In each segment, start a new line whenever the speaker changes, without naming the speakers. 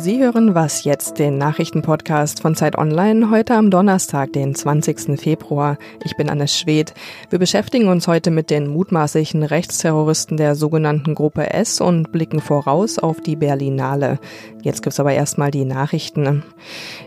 Sie hören Was jetzt, den Nachrichtenpodcast von Zeit Online, heute am Donnerstag, den 20. Februar. Ich bin Anne Schwed. Wir beschäftigen uns heute mit den mutmaßlichen Rechtsterroristen der sogenannten Gruppe S und blicken voraus auf die Berlinale. Jetzt gibt's aber erstmal die Nachrichten.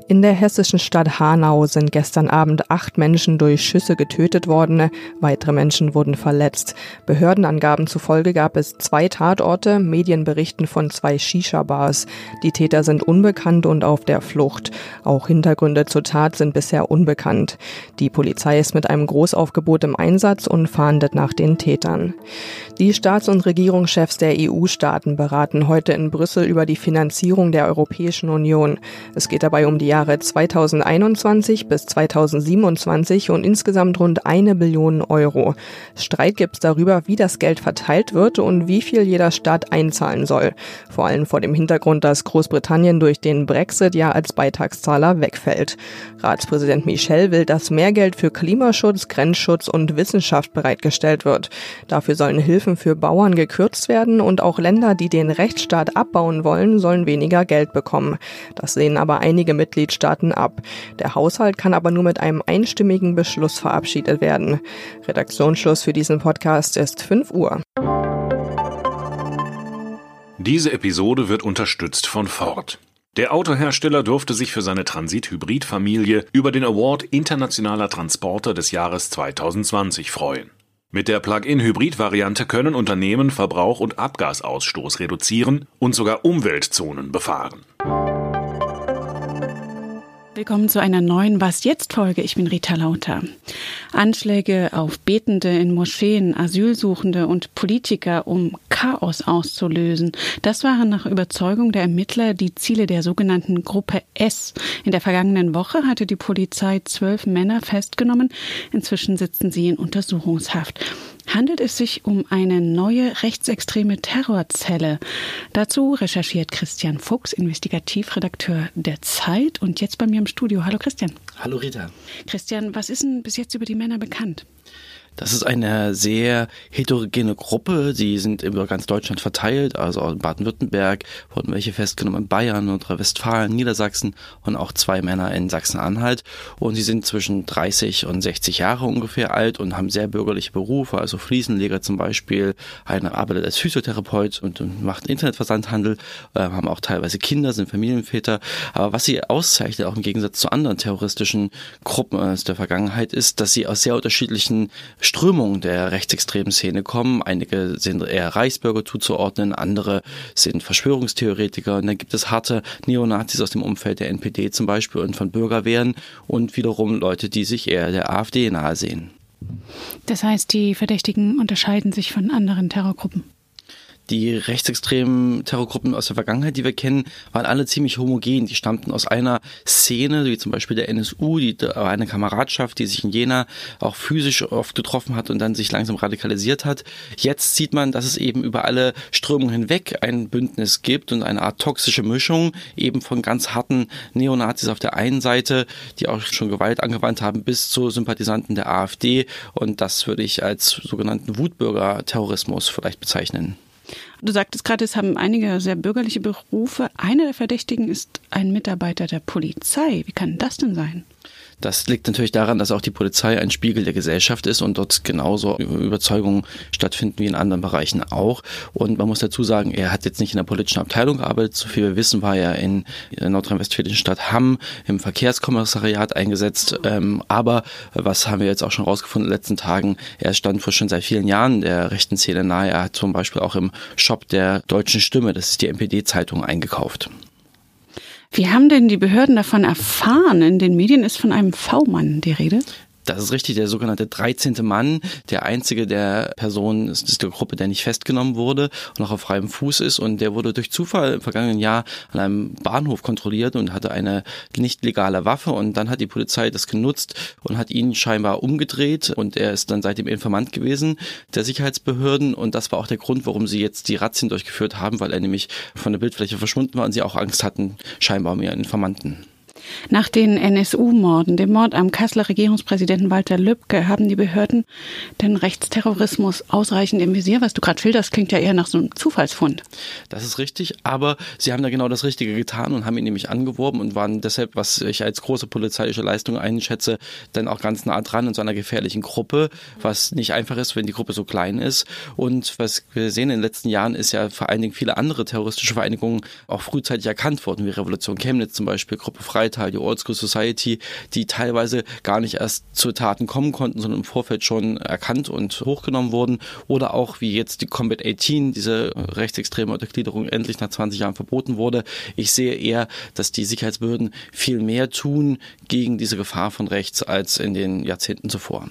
In der hessischen Stadt Hanau sind gestern Abend acht Menschen durch Schüsse getötet worden. Weitere Menschen wurden verletzt. Behördenangaben zufolge gab es zwei Tatorte. Medien berichten von zwei Shisha-Bars. Die Täter sind unbekannt und auf der Flucht. Auch Hintergründe zur Tat sind bisher unbekannt. Die Polizei ist mit einem Großaufgebot im Einsatz und fahndet nach den Tätern. Die Staats- und Regierungschefs der EU-Staaten beraten heute in Brüssel über die Finanzierung der Europäischen Union. Es geht dabei um die Jahre 2021 bis 2027 und insgesamt rund eine Billion Euro. Streit gibt es darüber, wie das Geld verteilt wird und wie viel jeder Staat einzahlen soll. Vor allem vor dem Hintergrund, dass Großbritannien durch den Brexit ja als Beitragszahler wegfällt. Ratspräsident Michel will, dass mehr Geld für Klimaschutz, Grenzschutz und Wissenschaft bereitgestellt wird. Dafür sollen Hilfen für Bauern gekürzt werden und auch Länder, die den Rechtsstaat abbauen wollen, sollen weniger Geld bekommen. Das sehen aber einige Mitgliedstaaten ab. Der Haushalt kann aber nur mit einem einstimmigen Beschluss verabschiedet werden. Redaktionsschluss für diesen Podcast ist 5 Uhr.
Diese Episode wird unterstützt von Ford. Der Autohersteller durfte sich für seine Transit-Hybrid-Familie über den Award Internationaler Transporter des Jahres 2020 freuen. Mit der Plug-in-Hybrid-Variante können Unternehmen Verbrauch und Abgasausstoß reduzieren und sogar Umweltzonen befahren.
Willkommen zu einer neuen Was jetzt Folge. Ich bin Rita Lauter. Anschläge auf Betende in Moscheen, Asylsuchende und Politiker, um Chaos auszulösen. Das waren nach Überzeugung der Ermittler die Ziele der sogenannten Gruppe S. In der vergangenen Woche hatte die Polizei zwölf Männer festgenommen. Inzwischen sitzen sie in Untersuchungshaft handelt es sich um eine neue rechtsextreme Terrorzelle. Dazu recherchiert Christian Fuchs, Investigativredakteur der Zeit und jetzt bei mir im Studio. Hallo Christian.
Hallo Rita.
Christian, was ist denn bis jetzt über die Männer bekannt?
Das ist eine sehr heterogene Gruppe. Sie sind über ganz Deutschland verteilt. Also in Baden-Württemberg wurden welche festgenommen in Bayern, Nordrhein-Westfalen, Niedersachsen und auch zwei Männer in Sachsen-Anhalt. Und sie sind zwischen 30 und 60 Jahre ungefähr alt und haben sehr bürgerliche Berufe. Also Fliesenleger zum Beispiel. Einer arbeitet als Physiotherapeut und macht Internetversandhandel. Äh, haben auch teilweise Kinder, sind Familienväter. Aber was sie auszeichnet, auch im Gegensatz zu anderen terroristischen Gruppen aus der Vergangenheit, ist, dass sie aus sehr unterschiedlichen Strömungen der rechtsextremen Szene kommen. Einige sind eher Reichsbürger zuzuordnen, andere sind Verschwörungstheoretiker. Und dann gibt es harte Neonazis aus dem Umfeld der NPD zum Beispiel und von Bürgerwehren und wiederum Leute, die sich eher der AfD nahe sehen.
Das heißt, die Verdächtigen unterscheiden sich von anderen Terrorgruppen.
Die rechtsextremen Terrorgruppen aus der Vergangenheit, die wir kennen, waren alle ziemlich homogen. Die stammten aus einer Szene, wie zum Beispiel der NSU, die eine Kameradschaft, die sich in Jena auch physisch oft getroffen hat und dann sich langsam radikalisiert hat. Jetzt sieht man, dass es eben über alle Strömungen hinweg ein Bündnis gibt und eine Art toxische Mischung eben von ganz harten Neonazis auf der einen Seite, die auch schon Gewalt angewandt haben, bis zu Sympathisanten der AfD. Und das würde ich als sogenannten Wutbürger-Terrorismus vielleicht bezeichnen.
Du sagtest gerade, es haben einige sehr bürgerliche Berufe. Einer der Verdächtigen ist ein Mitarbeiter der Polizei. Wie kann das denn sein?
Das liegt natürlich daran, dass auch die Polizei ein Spiegel der Gesellschaft ist und dort genauso Überzeugungen stattfinden wie in anderen Bereichen auch. Und man muss dazu sagen, er hat jetzt nicht in der politischen Abteilung gearbeitet. So viel wir wissen, war er in der nordrhein-westfälischen Stadt Hamm im Verkehrskommissariat eingesetzt. Ähm, aber was haben wir jetzt auch schon rausgefunden in den letzten Tagen? Er stand vor schon seit vielen Jahren der rechten Szene nahe. Er hat zum Beispiel auch im Shop der Deutschen Stimme, das ist die NPD-Zeitung, eingekauft.
Wie haben denn die Behörden davon erfahren? In den Medien ist von einem V-Mann die Rede.
Das ist richtig, der sogenannte 13. Mann, der einzige der Personen ist, der Gruppe, der nicht festgenommen wurde und noch auf freiem Fuß ist und der wurde durch Zufall im vergangenen Jahr an einem Bahnhof kontrolliert und hatte eine nicht legale Waffe und dann hat die Polizei das genutzt und hat ihn scheinbar umgedreht und er ist dann seitdem Informant gewesen der Sicherheitsbehörden und das war auch der Grund, warum sie jetzt die Razzien durchgeführt haben, weil er nämlich von der Bildfläche verschwunden war und sie auch Angst hatten, scheinbar um ihren Informanten.
Nach den NSU-Morden, dem Mord am Kasseler Regierungspräsidenten Walter Lübcke, haben die Behörden den Rechtsterrorismus ausreichend im Visier. Was du gerade schilderst, klingt ja eher nach so einem Zufallsfund.
Das ist richtig, aber sie haben da genau das Richtige getan und haben ihn nämlich angeworben und waren deshalb, was ich als große polizeiliche Leistung einschätze, dann auch ganz nah dran in so einer gefährlichen Gruppe, was nicht einfach ist, wenn die Gruppe so klein ist. Und was wir sehen in den letzten Jahren ist ja vor allen Dingen viele andere terroristische Vereinigungen auch frühzeitig erkannt worden, wie Revolution Chemnitz zum Beispiel, Gruppe Freital, die Old School Society, die teilweise gar nicht erst zu Taten kommen konnten, sondern im Vorfeld schon erkannt und hochgenommen wurden. Oder auch wie jetzt die Combat 18, diese rechtsextreme Untergliederung endlich nach 20 Jahren verboten wurde. Ich sehe eher, dass die Sicherheitsbehörden viel mehr tun gegen diese Gefahr von rechts als in den Jahrzehnten zuvor.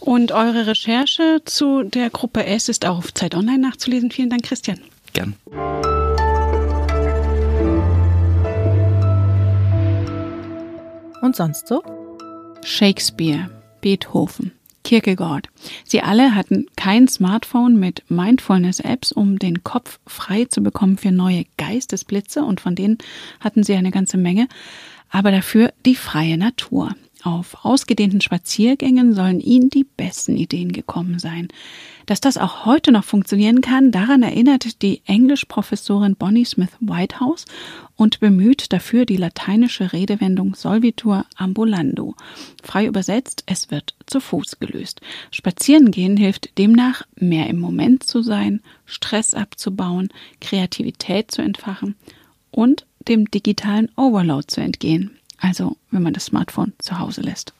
Und eure Recherche zu der Gruppe S ist auch auf Zeit Online nachzulesen. Vielen Dank, Christian.
Gern.
Und sonst so?
Shakespeare, Beethoven, Kierkegaard. Sie alle hatten kein Smartphone mit Mindfulness-Apps, um den Kopf frei zu bekommen für neue Geistesblitze und von denen hatten sie eine ganze Menge, aber dafür die freie Natur. Auf ausgedehnten Spaziergängen sollen ihnen die besten Ideen gekommen sein. Dass das auch heute noch funktionieren kann, daran erinnert die Englischprofessorin Bonnie Smith Whitehouse und bemüht dafür die lateinische Redewendung Solvitur ambulando. Frei übersetzt, es wird zu Fuß gelöst. Spazierengehen hilft demnach, mehr im Moment zu sein, Stress abzubauen, Kreativität zu entfachen und dem digitalen Overload zu entgehen also wenn man das Smartphone zu Hause lässt.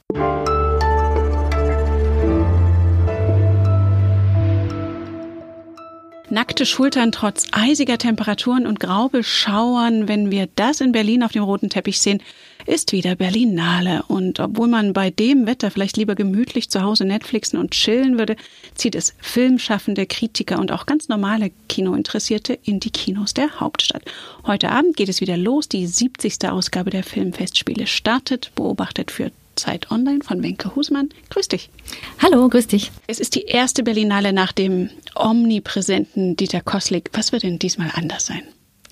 Nackte Schultern trotz eisiger Temperaturen und Graubelschauern, wenn wir das in Berlin auf dem roten Teppich sehen, ist wieder Berlinale. Und obwohl man bei dem Wetter vielleicht lieber gemütlich zu Hause Netflixen und chillen würde, zieht es Filmschaffende, Kritiker und auch ganz normale Kinointeressierte in die Kinos der Hauptstadt. Heute Abend geht es wieder los. Die 70. Ausgabe der Filmfestspiele startet, beobachtet für Zeit Online von Wenke Husmann. Grüß dich.
Hallo, grüß dich.
Es ist die erste Berlinale nach dem omnipräsenten Dieter Koslik. Was wird denn diesmal anders sein?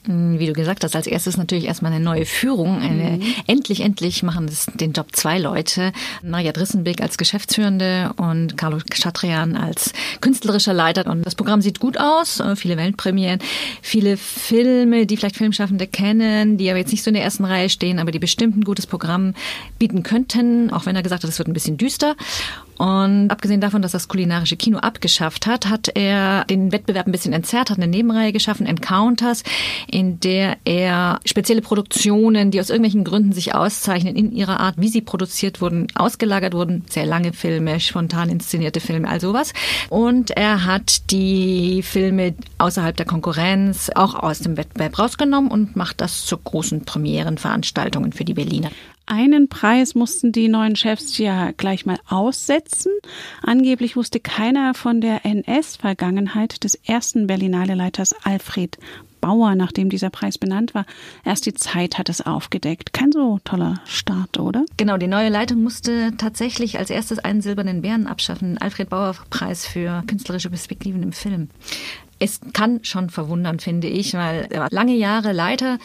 Hm, wie du gesagt hast, als erstes natürlich erstmal eine neue Führung. Eine, mhm. Endlich, endlich machen das, den Job zwei Leute. Maria Drissenbeck als Geschäftsführende und Carlo Chatrian als künstlerischer Leiter. Und das Programm sieht gut aus. Äh, viele Weltpremieren, viele Filme, die vielleicht Filmschaffende kennen, die aber jetzt nicht so in der ersten Reihe stehen, aber die bestimmt ein gutes Programm bieten könnten. Auch wenn er gesagt hat, es wird ein bisschen düster. Und abgesehen davon, dass das kulinarische Kino abgeschafft hat, hat er den Wettbewerb ein bisschen entzerrt, hat eine Nebenreihe geschaffen, Encounters, in der er spezielle Produktionen, die aus irgendwelchen Gründen sich auszeichnen, in ihrer Art, wie sie produziert wurden, ausgelagert wurden, sehr lange Filme, spontan inszenierte Filme, all sowas. Und er hat die Filme außerhalb der Konkurrenz auch aus dem Wettbewerb rausgenommen und macht das zu großen Premierenveranstaltungen für die Berliner.
Einen Preis mussten die neuen Chefs ja gleich mal aussetzen. Angeblich wusste keiner von der NS-Vergangenheit des ersten Berlinale-Leiters Alfred Bauer, nachdem dieser Preis benannt war. Erst die Zeit hat es aufgedeckt. Kein so toller Start, oder?
Genau, die neue Leitung musste tatsächlich als erstes einen silbernen Bären abschaffen, den Alfred Bauer Preis für künstlerische Perspektiven im Film. Es kann schon verwundern, finde ich, weil er war lange Jahre Leiter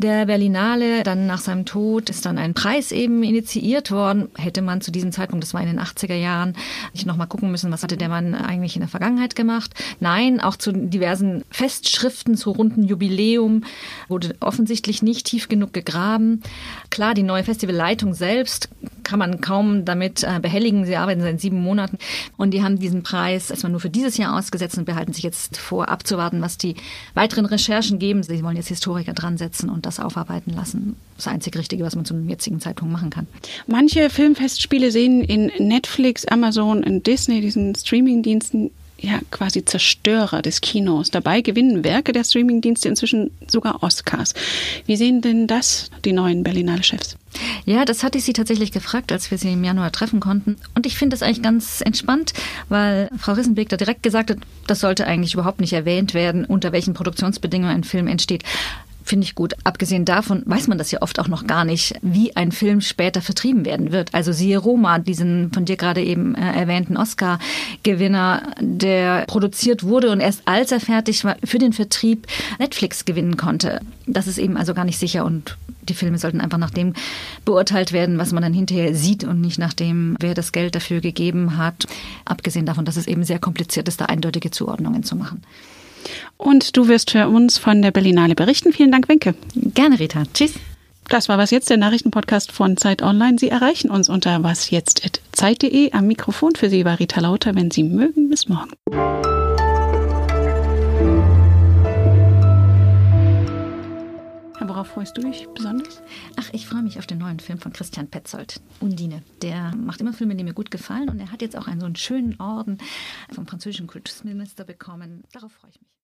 der Berlinale. Dann nach seinem Tod ist dann ein Preis eben initiiert worden. Hätte man zu diesem Zeitpunkt, das war in den 80er Jahren, nicht nochmal gucken müssen, was hatte der Mann eigentlich in der Vergangenheit gemacht. Nein, auch zu diversen Festschriften, zu runden Jubiläum wurde offensichtlich nicht tief genug gegraben. Klar, die neue Festivalleitung selbst kann man kaum damit äh, behelligen. Sie arbeiten seit sieben Monaten und die haben diesen Preis erstmal nur für dieses Jahr ausgesetzt und behalten sich jetzt vor, abzuwarten, was die weiteren Recherchen geben. Sie wollen jetzt Historiker dran setzen und das aufarbeiten lassen. Das einzig Richtige, was man zum jetzigen Zeitpunkt machen kann.
Manche Filmfestspiele sehen in Netflix, Amazon, in Disney, diesen Streamingdiensten ja quasi Zerstörer des Kinos. Dabei gewinnen Werke der Streamingdienste inzwischen sogar Oscars. Wie sehen denn das die neuen Berlinale Chefs?
Ja, das hatte ich sie tatsächlich gefragt, als wir sie im Januar treffen konnten. Und ich finde das eigentlich ganz entspannt, weil Frau Rissenbeck da direkt gesagt hat, das sollte eigentlich überhaupt nicht erwähnt werden, unter welchen Produktionsbedingungen ein Film entsteht. Finde ich gut. Abgesehen davon weiß man das ja oft auch noch gar nicht, wie ein Film später vertrieben werden wird. Also siehe Roma, diesen von dir gerade eben äh, erwähnten Oscar-Gewinner, der produziert wurde und erst als er fertig war, für den Vertrieb Netflix gewinnen konnte. Das ist eben also gar nicht sicher und die Filme sollten einfach nach dem beurteilt werden, was man dann hinterher sieht und nicht nach dem, wer das Geld dafür gegeben hat. Abgesehen davon, dass es eben sehr kompliziert ist, da eindeutige Zuordnungen zu machen.
Und du wirst für uns von der Berlinale berichten. Vielen Dank, Wenke.
Gerne, Rita. Tschüss.
Das war was jetzt, der Nachrichtenpodcast von Zeit Online. Sie erreichen uns unter wasjetzt.zeit.de. Am Mikrofon für Sie war Rita Lauter. Wenn Sie mögen, bis morgen. Worauf freust du dich besonders?
Ach, ich freue mich auf den neuen Film von Christian Petzold, Undine. Der macht immer Filme, die mir gut gefallen und er hat jetzt auch einen so einen schönen Orden vom französischen Kultusminister bekommen. Darauf freue ich mich.